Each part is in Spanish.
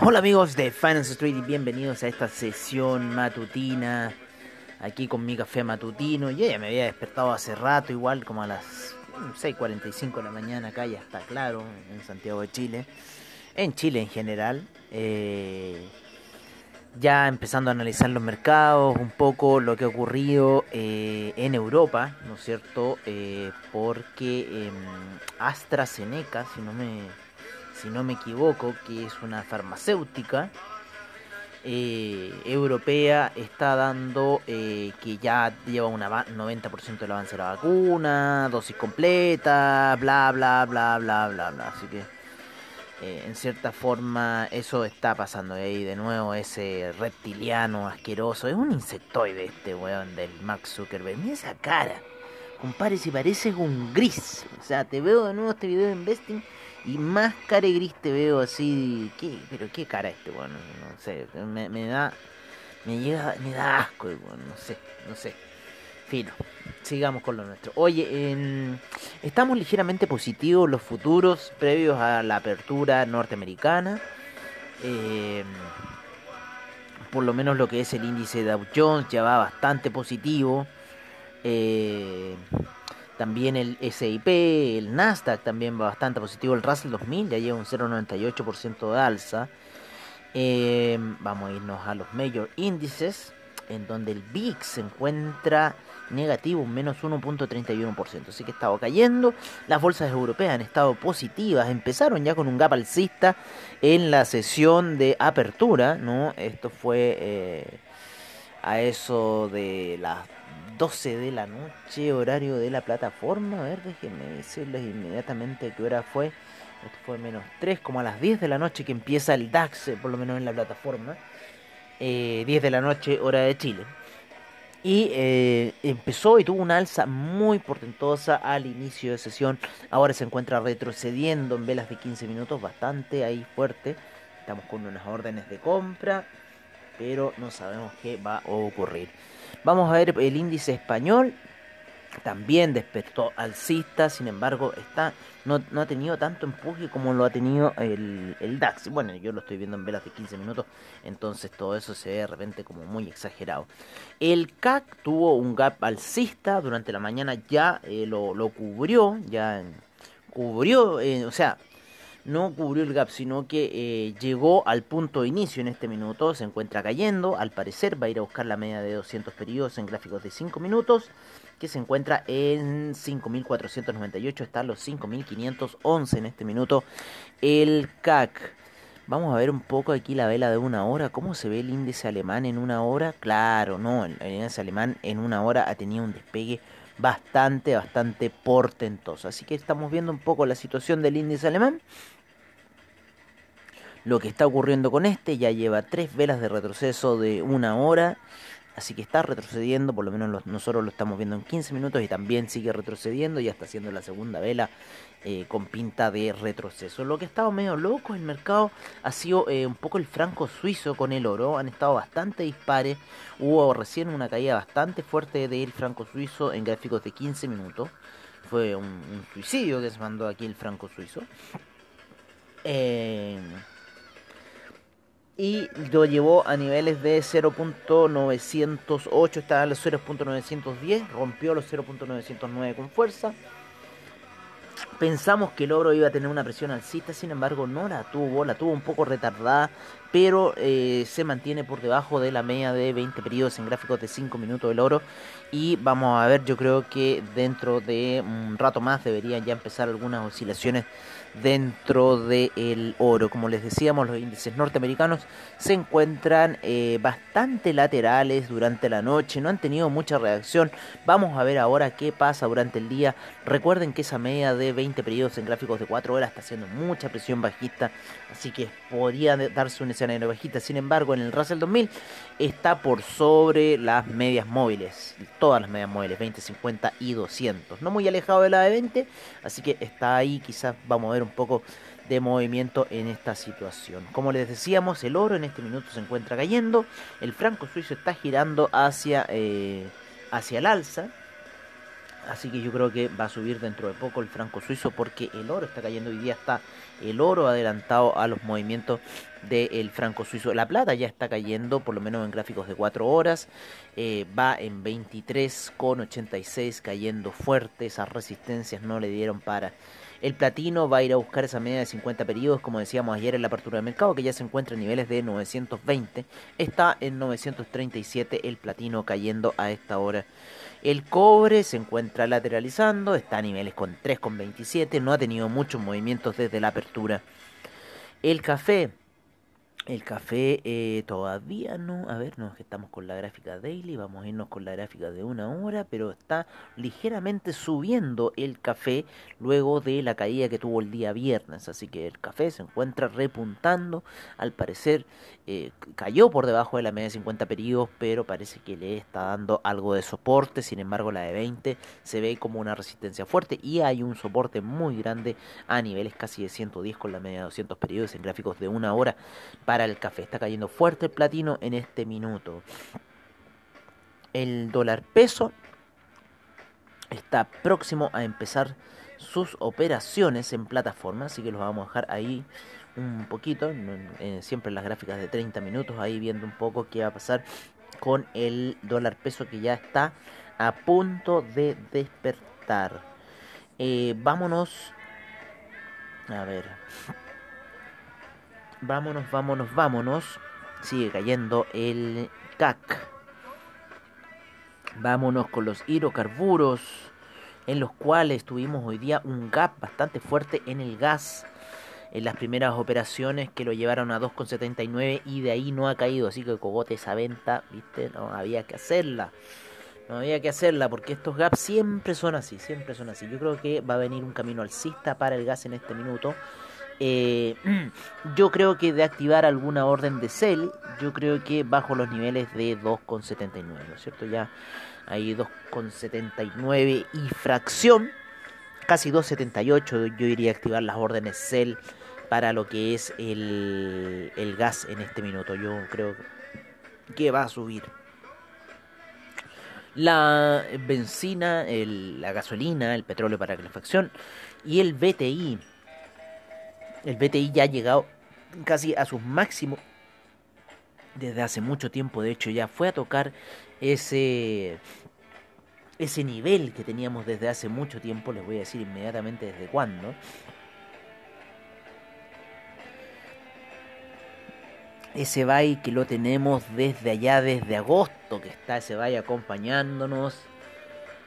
Hola amigos de Finance Street y bienvenidos a esta sesión matutina. Aquí con mi café matutino. Yo ya me había despertado hace rato, igual como a las 6.45 de la mañana acá, ya está claro, en Santiago de Chile. En Chile en general. Eh, ya empezando a analizar los mercados, un poco lo que ha ocurrido eh, en Europa, ¿no es cierto? Eh, porque em, AstraZeneca, si no me si no me equivoco, que es una farmacéutica eh, europea, está dando eh, que ya lleva un 90% del avance de la vacuna, dosis completa, bla, bla, bla, bla, bla, bla. Así que eh, en cierta forma eso está pasando ahí de nuevo ese reptiliano asqueroso. Es un insectoide este weón del Max Zuckerberg. Mira esa cara. Compadre, si pareces un gris. O sea, te veo de nuevo este video de Investing y más cara y gris te veo así. ¿qué? Pero qué cara este, bueno, no sé. Me, me da. Me llega. Me da asco, bueno, no sé, no sé. Fino. Sigamos con lo nuestro. Oye, en- estamos ligeramente positivos los futuros previos a la apertura norteamericana. Eh, por lo menos lo que es el índice Dow Jones ya va bastante positivo. Eh, también el SIP, el Nasdaq también va bastante positivo. El Russell 2000 ya lleva un 0,98% de alza. Eh, vamos a irnos a los major índices, en donde el VIX se encuentra negativo, un menos 1.31%. Así que estaba cayendo. Las bolsas europeas han estado positivas. Empezaron ya con un gap alcista en la sesión de apertura. ¿no? Esto fue eh, a eso de las 12 de la noche, horario de la plataforma. A ver, déjenme decirles inmediatamente qué hora fue. Esto fue menos 3, como a las 10 de la noche que empieza el DAX, eh, por lo menos en la plataforma. Eh, 10 de la noche, hora de Chile. Y eh, empezó y tuvo una alza muy portentosa al inicio de sesión. Ahora se encuentra retrocediendo en velas de 15 minutos, bastante ahí fuerte. Estamos con unas órdenes de compra, pero no sabemos qué va a ocurrir. Vamos a ver el índice español. También despertó alcista, sin embargo, está, no, no ha tenido tanto empuje como lo ha tenido el, el DAX. Bueno, yo lo estoy viendo en velas de 15 minutos, entonces todo eso se ve de repente como muy exagerado. El CAC tuvo un gap alcista durante la mañana, ya eh, lo, lo cubrió, ya cubrió, eh, o sea, no cubrió el gap, sino que eh, llegó al punto de inicio en este minuto, se encuentra cayendo, al parecer va a ir a buscar la media de 200 periodos en gráficos de 5 minutos, que se encuentra en 5.498, está los 5.511 en este minuto el CAC. Vamos a ver un poco aquí la vela de una hora, cómo se ve el índice alemán en una hora, claro, no, el, el índice alemán en una hora ha tenido un despegue bastante, bastante portentoso. Así que estamos viendo un poco la situación del índice alemán lo que está ocurriendo con este. Ya lleva tres velas de retroceso de una hora. Así que está retrocediendo, por lo menos nosotros lo estamos viendo en 15 minutos y también sigue retrocediendo. Ya está haciendo la segunda vela eh, con pinta de retroceso. Lo que ha estado medio loco en el mercado ha sido eh, un poco el franco suizo con el oro. Han estado bastante dispares. Hubo recién una caída bastante fuerte del franco suizo en gráficos de 15 minutos. Fue un, un suicidio que se mandó aquí el franco suizo. Eh, y lo llevó a niveles de 0.908, estaba en los 0.910, rompió los 0.909 con fuerza. Pensamos que el oro iba a tener una presión alcista, sin embargo no la tuvo, la tuvo un poco retardada, pero eh, se mantiene por debajo de la media de 20 periodos en gráficos de 5 minutos del oro. Y vamos a ver, yo creo que dentro de un rato más deberían ya empezar algunas oscilaciones dentro del oro. Como les decíamos, los índices norteamericanos se encuentran eh, bastante laterales durante la noche, no han tenido mucha reacción. Vamos a ver ahora qué pasa durante el día. Recuerden que esa media de 20 periodos en gráficos de 4 horas está haciendo mucha presión bajista, así que podría darse un escenario bajista. Sin embargo, en el Russell 2000 está por sobre las medias móviles, todas las medias móviles, 20, 50 y 200. No muy alejado de la de 20, así que está ahí, quizás vamos a ver un poco de movimiento en esta situación. Como les decíamos, el oro en este minuto se encuentra cayendo, el franco suizo está girando hacia, eh, hacia el alza, así que yo creo que va a subir dentro de poco el franco suizo porque el oro está cayendo, hoy día está el oro adelantado a los movimientos del franco suizo. La plata ya está cayendo, por lo menos en gráficos de 4 horas, eh, va en 23,86 cayendo fuerte, esas resistencias no le dieron para el platino va a ir a buscar esa media de 50 periodos, como decíamos ayer en la apertura del mercado, que ya se encuentra en niveles de 920. Está en 937 el platino cayendo a esta hora. El cobre se encuentra lateralizando, está a niveles con 3,27, no ha tenido muchos movimientos desde la apertura. El café el café eh, todavía no, a ver, no, que estamos con la gráfica daily, vamos a irnos con la gráfica de una hora, pero está ligeramente subiendo el café luego de la caída que tuvo el día viernes, así que el café se encuentra repuntando, al parecer eh, cayó por debajo de la media de 50 periodos, pero parece que le está dando algo de soporte, sin embargo la de 20 se ve como una resistencia fuerte y hay un soporte muy grande a niveles casi de 110 con la media de 200 periodos en gráficos de una hora el café. Está cayendo fuerte el platino en este minuto. El dólar peso está próximo a empezar sus operaciones en plataforma, así que los vamos a dejar ahí un poquito, siempre en las gráficas de 30 minutos, ahí viendo un poco qué va a pasar con el dólar peso que ya está a punto de despertar. Eh, vámonos, a ver, Vámonos, vámonos, vámonos. Sigue cayendo el CAC. Vámonos con los hidrocarburos, en los cuales tuvimos hoy día un gap bastante fuerte en el gas. En las primeras operaciones que lo llevaron a 2,79 y de ahí no ha caído. Así que cogote esa venta, viste, no había que hacerla. No había que hacerla porque estos gaps siempre son así, siempre son así. Yo creo que va a venir un camino alcista para el gas en este minuto. Eh, yo creo que de activar alguna orden de sell, yo creo que bajo los niveles de 2,79, ¿no es cierto? Ya hay 2,79 y fracción, casi 2,78, yo iría a activar las órdenes sell para lo que es el, el gas en este minuto. Yo creo que va a subir. La benzina, la gasolina, el petróleo para calefacción y el BTI el BTI ya ha llegado casi a sus máximos desde hace mucho tiempo. De hecho, ya fue a tocar ese, ese nivel que teníamos desde hace mucho tiempo. Les voy a decir inmediatamente desde cuándo. Ese buy que lo tenemos desde allá, desde agosto, que está ese buy acompañándonos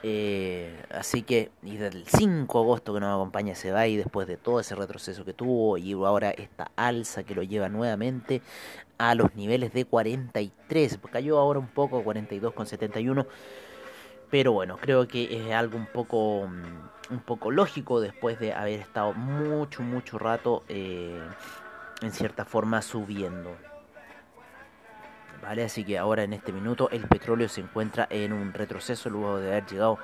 eh, así que, y del 5 de agosto que nos acompaña se va y después de todo ese retroceso que tuvo y ahora esta alza que lo lleva nuevamente a los niveles de 43, cayó ahora un poco 42,71, pero bueno, creo que es algo un poco, mm, un poco lógico después de haber estado mucho, mucho rato eh, en cierta forma subiendo. ¿Vale? Así que ahora en este minuto el petróleo se encuentra en un retroceso luego de haber llegado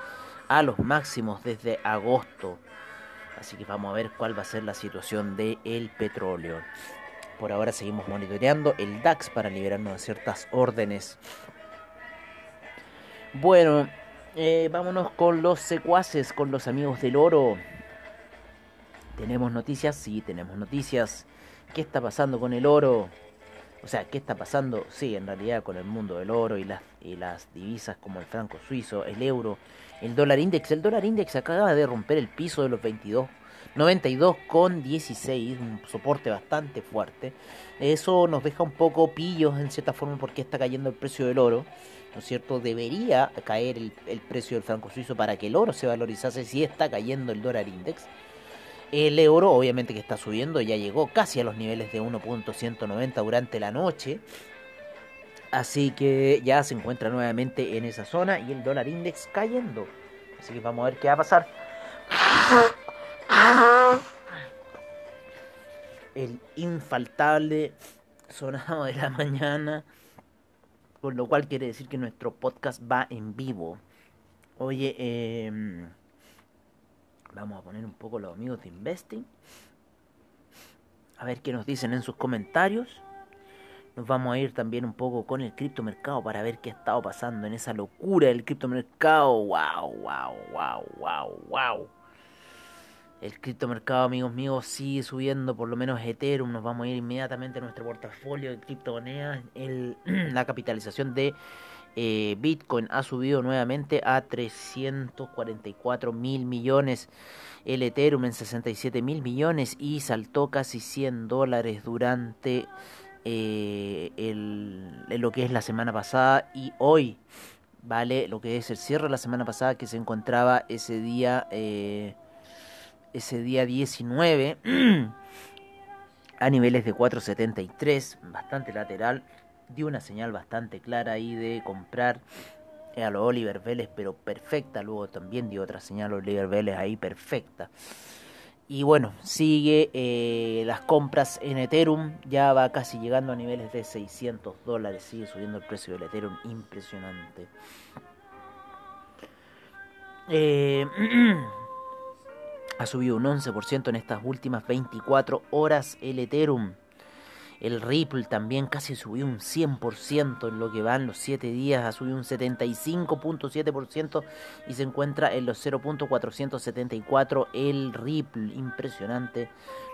a los máximos desde agosto. Así que vamos a ver cuál va a ser la situación del el petróleo. Por ahora seguimos monitoreando el DAX para liberarnos de ciertas órdenes. Bueno, eh, vámonos con los secuaces, con los amigos del oro. ¿Tenemos noticias? Sí, tenemos noticias. ¿Qué está pasando con el oro? O sea, ¿qué está pasando? Sí, en realidad con el mundo del oro y las, y las divisas como el franco suizo, el euro, el dólar index. El dólar index acaba de romper el piso de los 22 92,16, un soporte bastante fuerte. Eso nos deja un poco pillos en cierta forma porque está cayendo el precio del oro. ¿No es cierto? Debería caer el, el precio del franco suizo para que el oro se valorizase si está cayendo el dólar index. El euro obviamente que está subiendo, ya llegó casi a los niveles de 1.190 durante la noche. Así que ya se encuentra nuevamente en esa zona y el dólar index cayendo. Así que vamos a ver qué va a pasar. El infaltable sonado de la mañana. Con lo cual quiere decir que nuestro podcast va en vivo. Oye, eh, vamos a poner un poco los amigos de Investing. A ver qué nos dicen en sus comentarios. Nos vamos a ir también un poco con el criptomercado para ver qué ha estado pasando en esa locura del criptomercado. Wow, wow, wow, wow, wow. El criptomercado, amigos míos, sigue subiendo, por lo menos Ethereum. Nos vamos a ir inmediatamente a nuestro portafolio de criptomonedas. El, la capitalización de eh, Bitcoin ha subido nuevamente a 344 mil millones. El Ethereum en 67 mil millones y saltó casi 100 dólares durante eh, el, lo que es la semana pasada y hoy. Vale, lo que es el cierre de la semana pasada que se encontraba ese día. Eh, ese día 19 a niveles de 4.73, bastante lateral, dio una señal bastante clara ahí de comprar a los Oliver Vélez, pero perfecta, luego también dio otra señal a Oliver Vélez ahí perfecta. Y bueno, sigue eh, las compras en Ethereum, ya va casi llegando a niveles de 600 dólares, sigue subiendo el precio del Ethereum, impresionante. Eh, ha subido un 11% en estas últimas 24 horas el Ethereum. El Ripple también casi subió un 100% en lo que van los 7 días, ha subido un 75.7% y se encuentra en los 0.474 el Ripple. Impresionante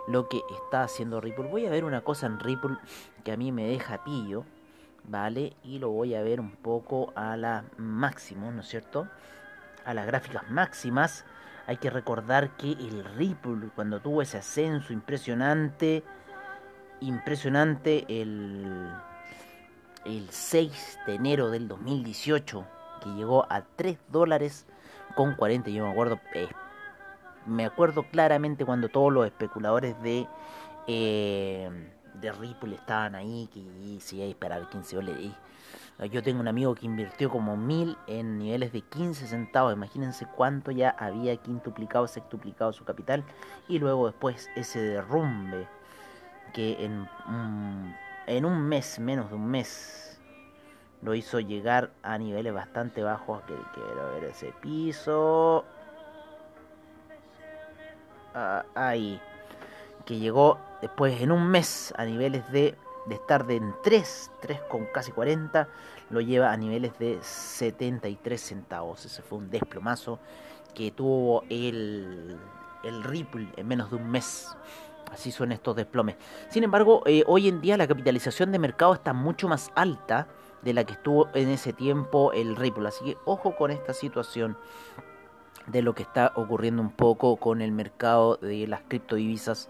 lo que está haciendo Ripple. Voy a ver una cosa en Ripple que a mí me deja pillo, ¿vale? Y lo voy a ver un poco a la máximo, ¿no es cierto? A las gráficas máximas hay que recordar que el Ripple, cuando tuvo ese ascenso impresionante, impresionante el, el 6 de enero del 2018, que llegó a 3 dólares con 40. Yo me acuerdo, eh, me acuerdo claramente cuando todos los especuladores de, eh, de Ripple estaban ahí, que se a disparar 15 dólares. Yo tengo un amigo que invirtió como mil en niveles de 15 centavos. Imagínense cuánto ya había quintuplicado, sextuplicado su capital. Y luego después ese derrumbe que en, en un mes, menos de un mes, lo hizo llegar a niveles bastante bajos. Que quiero ver ese piso. Ah, ahí. Que llegó después en un mes a niveles de de estar de en 3, 3 con casi 40, lo lleva a niveles de 73 centavos. Ese fue un desplomazo que tuvo el, el Ripple en menos de un mes. Así son estos desplomes. Sin embargo, eh, hoy en día la capitalización de mercado está mucho más alta de la que estuvo en ese tiempo el Ripple. Así que ojo con esta situación de lo que está ocurriendo un poco con el mercado de las criptodivisas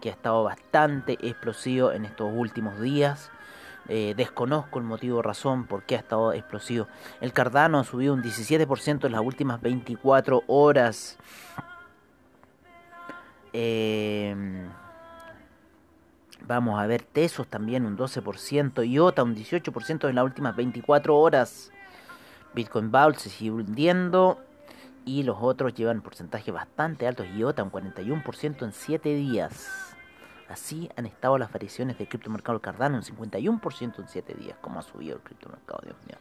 que ha estado bastante explosivo en estos últimos días. Eh, desconozco el motivo o razón por qué ha estado explosivo. El Cardano ha subido un 17% en las últimas 24 horas. Eh, vamos a ver Tesos también un 12%, IOTA un 18% en las últimas 24 horas. Bitcoin Vault se sigue hundiendo y los otros llevan porcentajes bastante altos. IOTA un 41% en 7 días. Así han estado las variaciones del criptomercado Cardano, un 51% en 7 días. ¿Cómo ha subido el criptomercado? Dios mío.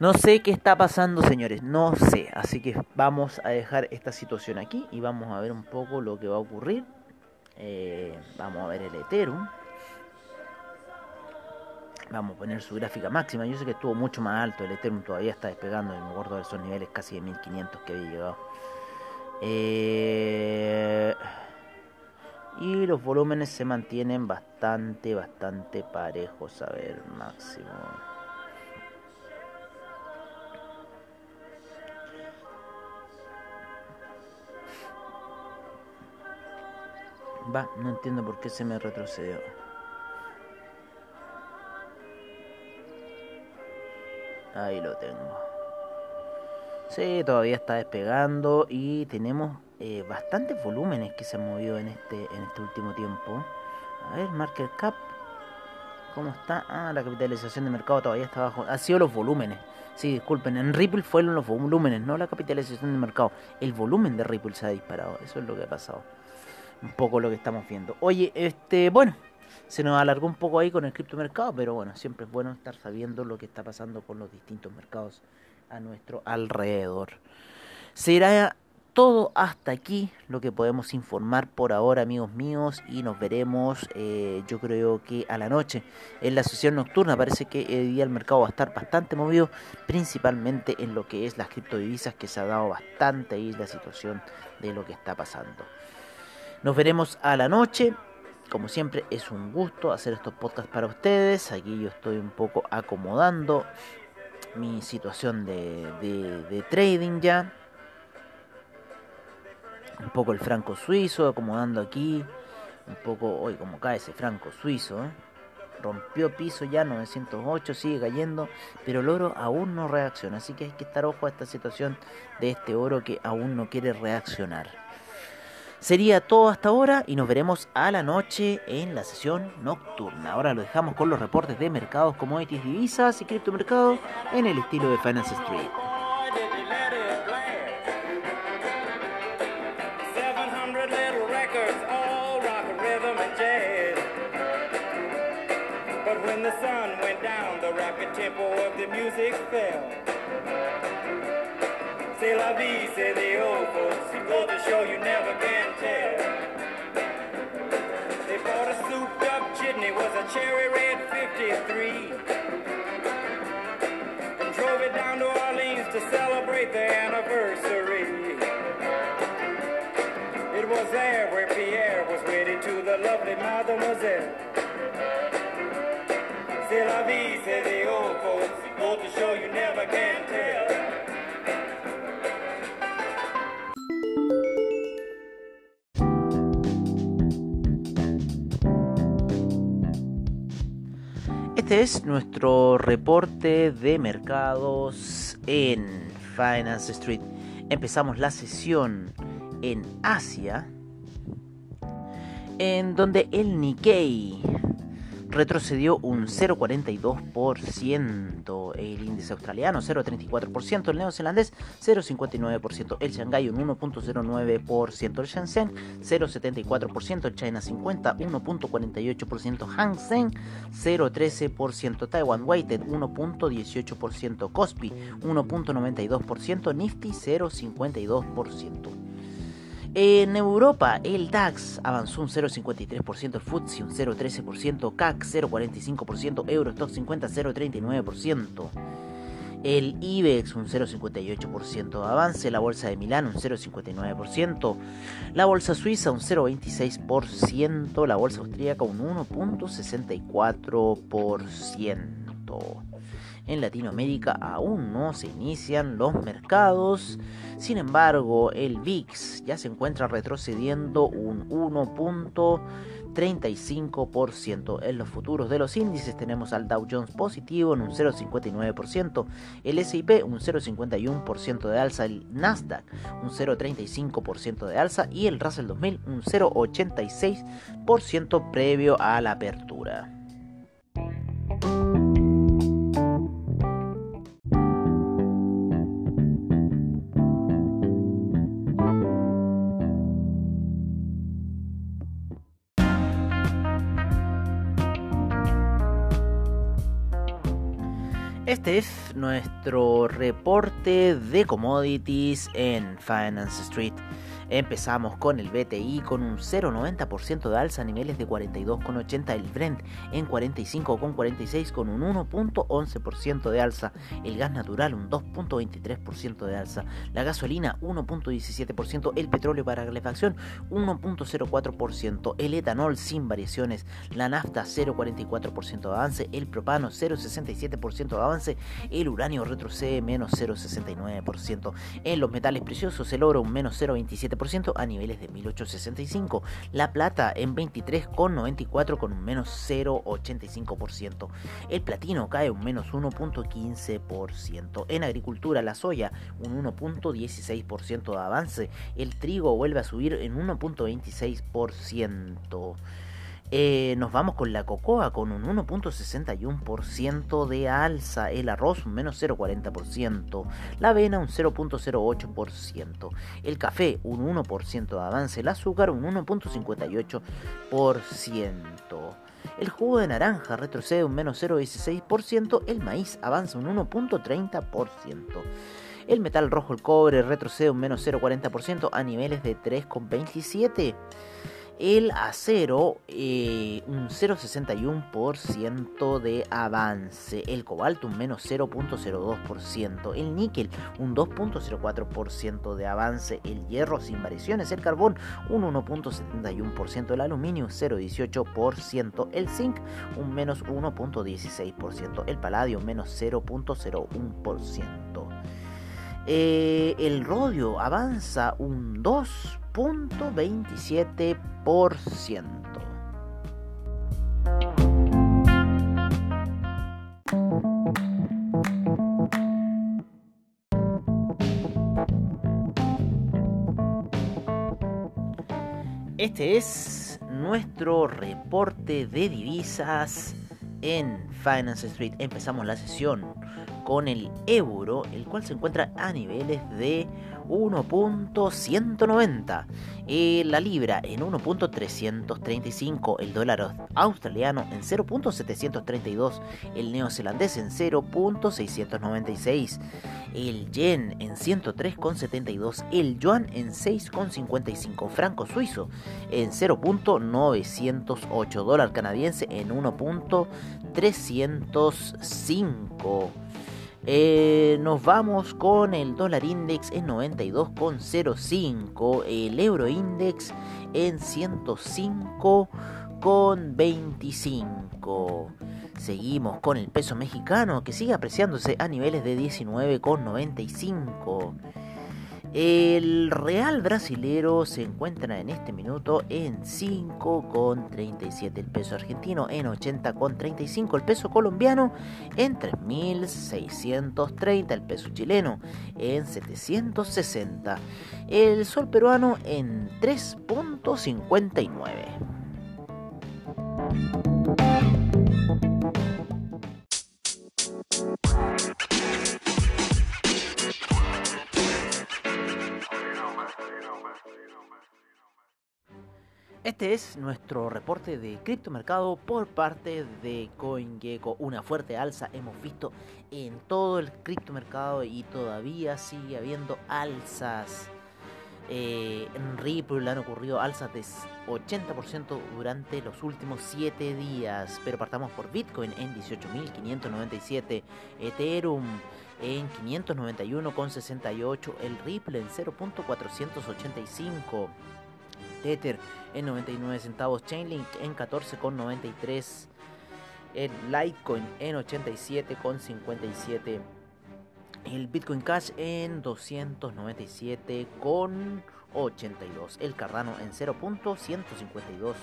No sé qué está pasando, señores, no sé. Así que vamos a dejar esta situación aquí y vamos a ver un poco lo que va a ocurrir. Eh, vamos a ver el Ethereum. Vamos a poner su gráfica máxima. Yo sé que estuvo mucho más alto. El Ethereum todavía está despegando. me acuerdo de esos niveles casi de 1500 que había llegado. Eh y los volúmenes se mantienen bastante, bastante parejos. A ver, máximo. No entiendo por qué se me retrocedió. Ahí lo tengo. Sí, todavía está despegando y tenemos eh, bastantes volúmenes que se han movido en este, en este último tiempo. A ver, market cap. ¿Cómo está? Ah, la capitalización de mercado todavía está bajo. Ha sido los volúmenes. Sí, disculpen, en Ripple fueron los volúmenes, no la capitalización de mercado. El volumen de Ripple se ha disparado. Eso es lo que ha pasado. Un poco lo que estamos viendo. Oye, este, bueno, se nos alargó un poco ahí con el criptomercado, pero bueno, siempre es bueno estar sabiendo lo que está pasando con los distintos mercados a nuestro alrededor. Será todo hasta aquí lo que podemos informar por ahora, amigos míos, y nos veremos, eh, yo creo que a la noche en la sesión nocturna. Parece que el día el mercado va a estar bastante movido, principalmente en lo que es las criptodivisas, que se ha dado bastante ahí la situación de lo que está pasando. Nos veremos a la noche. Como siempre es un gusto hacer estos podcasts para ustedes. Aquí yo estoy un poco acomodando mi situación de, trading ya. Un poco el franco suizo, acomodando aquí. Un poco, hoy como cae ese franco suizo. ¿eh? Rompió piso ya, 908, sigue cayendo. Pero el oro aún no reacciona. Así que hay que estar ojo a esta situación de este oro que aún no quiere reaccionar. Sería todo hasta ahora y nos veremos a la noche en la sesión nocturna. Ahora lo dejamos con los reportes de mercados, commodities, divisas y criptomercados en el estilo de Finance Street. C'est la vie, c'est the old folks. Go to show you never can tell. They bought a souped up jitney, was a cherry red 53. And drove it down to Orleans to celebrate the anniversary. It was there where Pierre was wedded to the lovely mademoiselle. C'est la vie, c'est the old folks. Go to show you never can tell. Este es nuestro reporte de mercados en Finance Street. Empezamos la sesión en Asia, en donde el Nikkei retrocedió un 0,42%, el índice australiano 0,34%, el neozelandés 0,59%, el Shanghai un 1,09%, el Shenzhen 0,74%, el China 50 1,48%, Hang Seng 0,13%, Taiwan Weighted 1,18%, Kospi 1,92%, Nifty 0,52%. En Europa, el DAX avanzó un 0,53%, el FTSE un 0,13%, CAC 0,45%, Eurostock 50 0,39%. El IBEX un 0,58% avance, la bolsa de Milán un 0,59%, la bolsa suiza un 0,26%, la bolsa austríaca un 1,64% en Latinoamérica aún no se inician los mercados. Sin embargo, el VIX ya se encuentra retrocediendo un 1.35%. En los futuros de los índices tenemos al Dow Jones positivo en un 0.59%, el S&P un 0.51% de alza, el Nasdaq un 0.35% de alza y el Russell 2000 un 0.86% previo a la apertura. Este es nuestro reporte de commodities en Finance Street. Empezamos con el BTI con un 0,90% de alza a niveles de 42,80, el Brent en 45,46 con un 1,11% de alza, el gas natural un 2,23% de alza, la gasolina 1,17%, el petróleo para calefacción 1,04%, el etanol sin variaciones, la nafta 0,44% de avance, el propano 0,67% de avance, el uranio retrocede menos 0,69%, en los metales preciosos el oro un menos 0,27%, 0.7% a niveles de 1865. La plata en 23,94 con un menos 0.85%. El platino cae un menos 1.15%. En agricultura la soya un 1.16% de avance. El trigo vuelve a subir en 1.26%. Eh, nos vamos con la cocoa con un 1.61% de alza, el arroz un menos 0.40%, la avena un 0.08%, el café un 1% de avance, el azúcar un 1.58%. El jugo de naranja retrocede un menos 0,16%, el maíz avanza un 1.30%. El metal rojo, el cobre, retrocede un menos 0,40% a niveles de 3,27% el acero eh, un 0,61% de avance, el cobalto un menos 0,02%, el níquel un 2,04% de avance, el hierro sin variaciones, el carbón un 1,71%, el aluminio 0,18%, el zinc un menos 1,16%, el paladio menos 0,01%. Eh, el rodio avanza un 2.27%. Este es nuestro reporte de divisas en Finance Street. Empezamos la sesión con el euro, el cual se encuentra a niveles de 1.190, eh, la libra en 1.335, el dólar australiano en 0.732, el neozelandés en 0.696, el yen en 103.72, el yuan en 6.55, franco suizo en 0.908, dólar canadiense en 1.305. Eh, nos vamos con el dólar index en 92,05, el euro index en 105,25. Seguimos con el peso mexicano que sigue apreciándose a niveles de 19,95. El real brasilero se encuentra en este minuto en 5,37 el peso argentino, en 80,35 el peso colombiano, en 3.630 el peso chileno, en 760 el sol peruano en 3.59. Este es nuestro reporte de criptomercado por parte de CoinGecko. Una fuerte alza hemos visto en todo el criptomercado y todavía sigue habiendo alzas. Eh, en Ripple han ocurrido alzas de 80% durante los últimos 7 días. Pero partamos por Bitcoin en 18.597, Ethereum en 591,68, el Ripple en 0.485. Tether en 99 centavos, Chainlink en 14,93, el Litecoin en 87,57, el Bitcoin Cash en 297,82, el Cardano en 0.152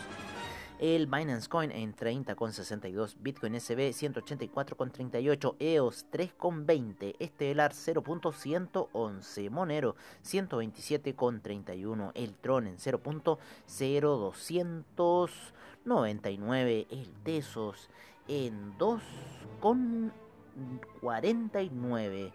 el Binance Coin en 30,62, Bitcoin SB 184,38, EOS 3,20, Estelar 0.111, Monero 127,31, el Tron en 0.0299, el Tesos en 2,49.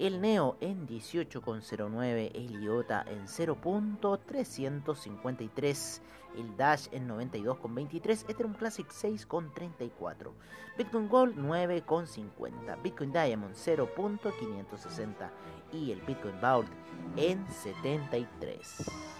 El Neo en 18,09, el IOTA en 0.353, el Dash en 92,23, Ethereum Classic 6,34, Bitcoin Gold 9,50, Bitcoin Diamond 0.560 y el Bitcoin Vault en 73.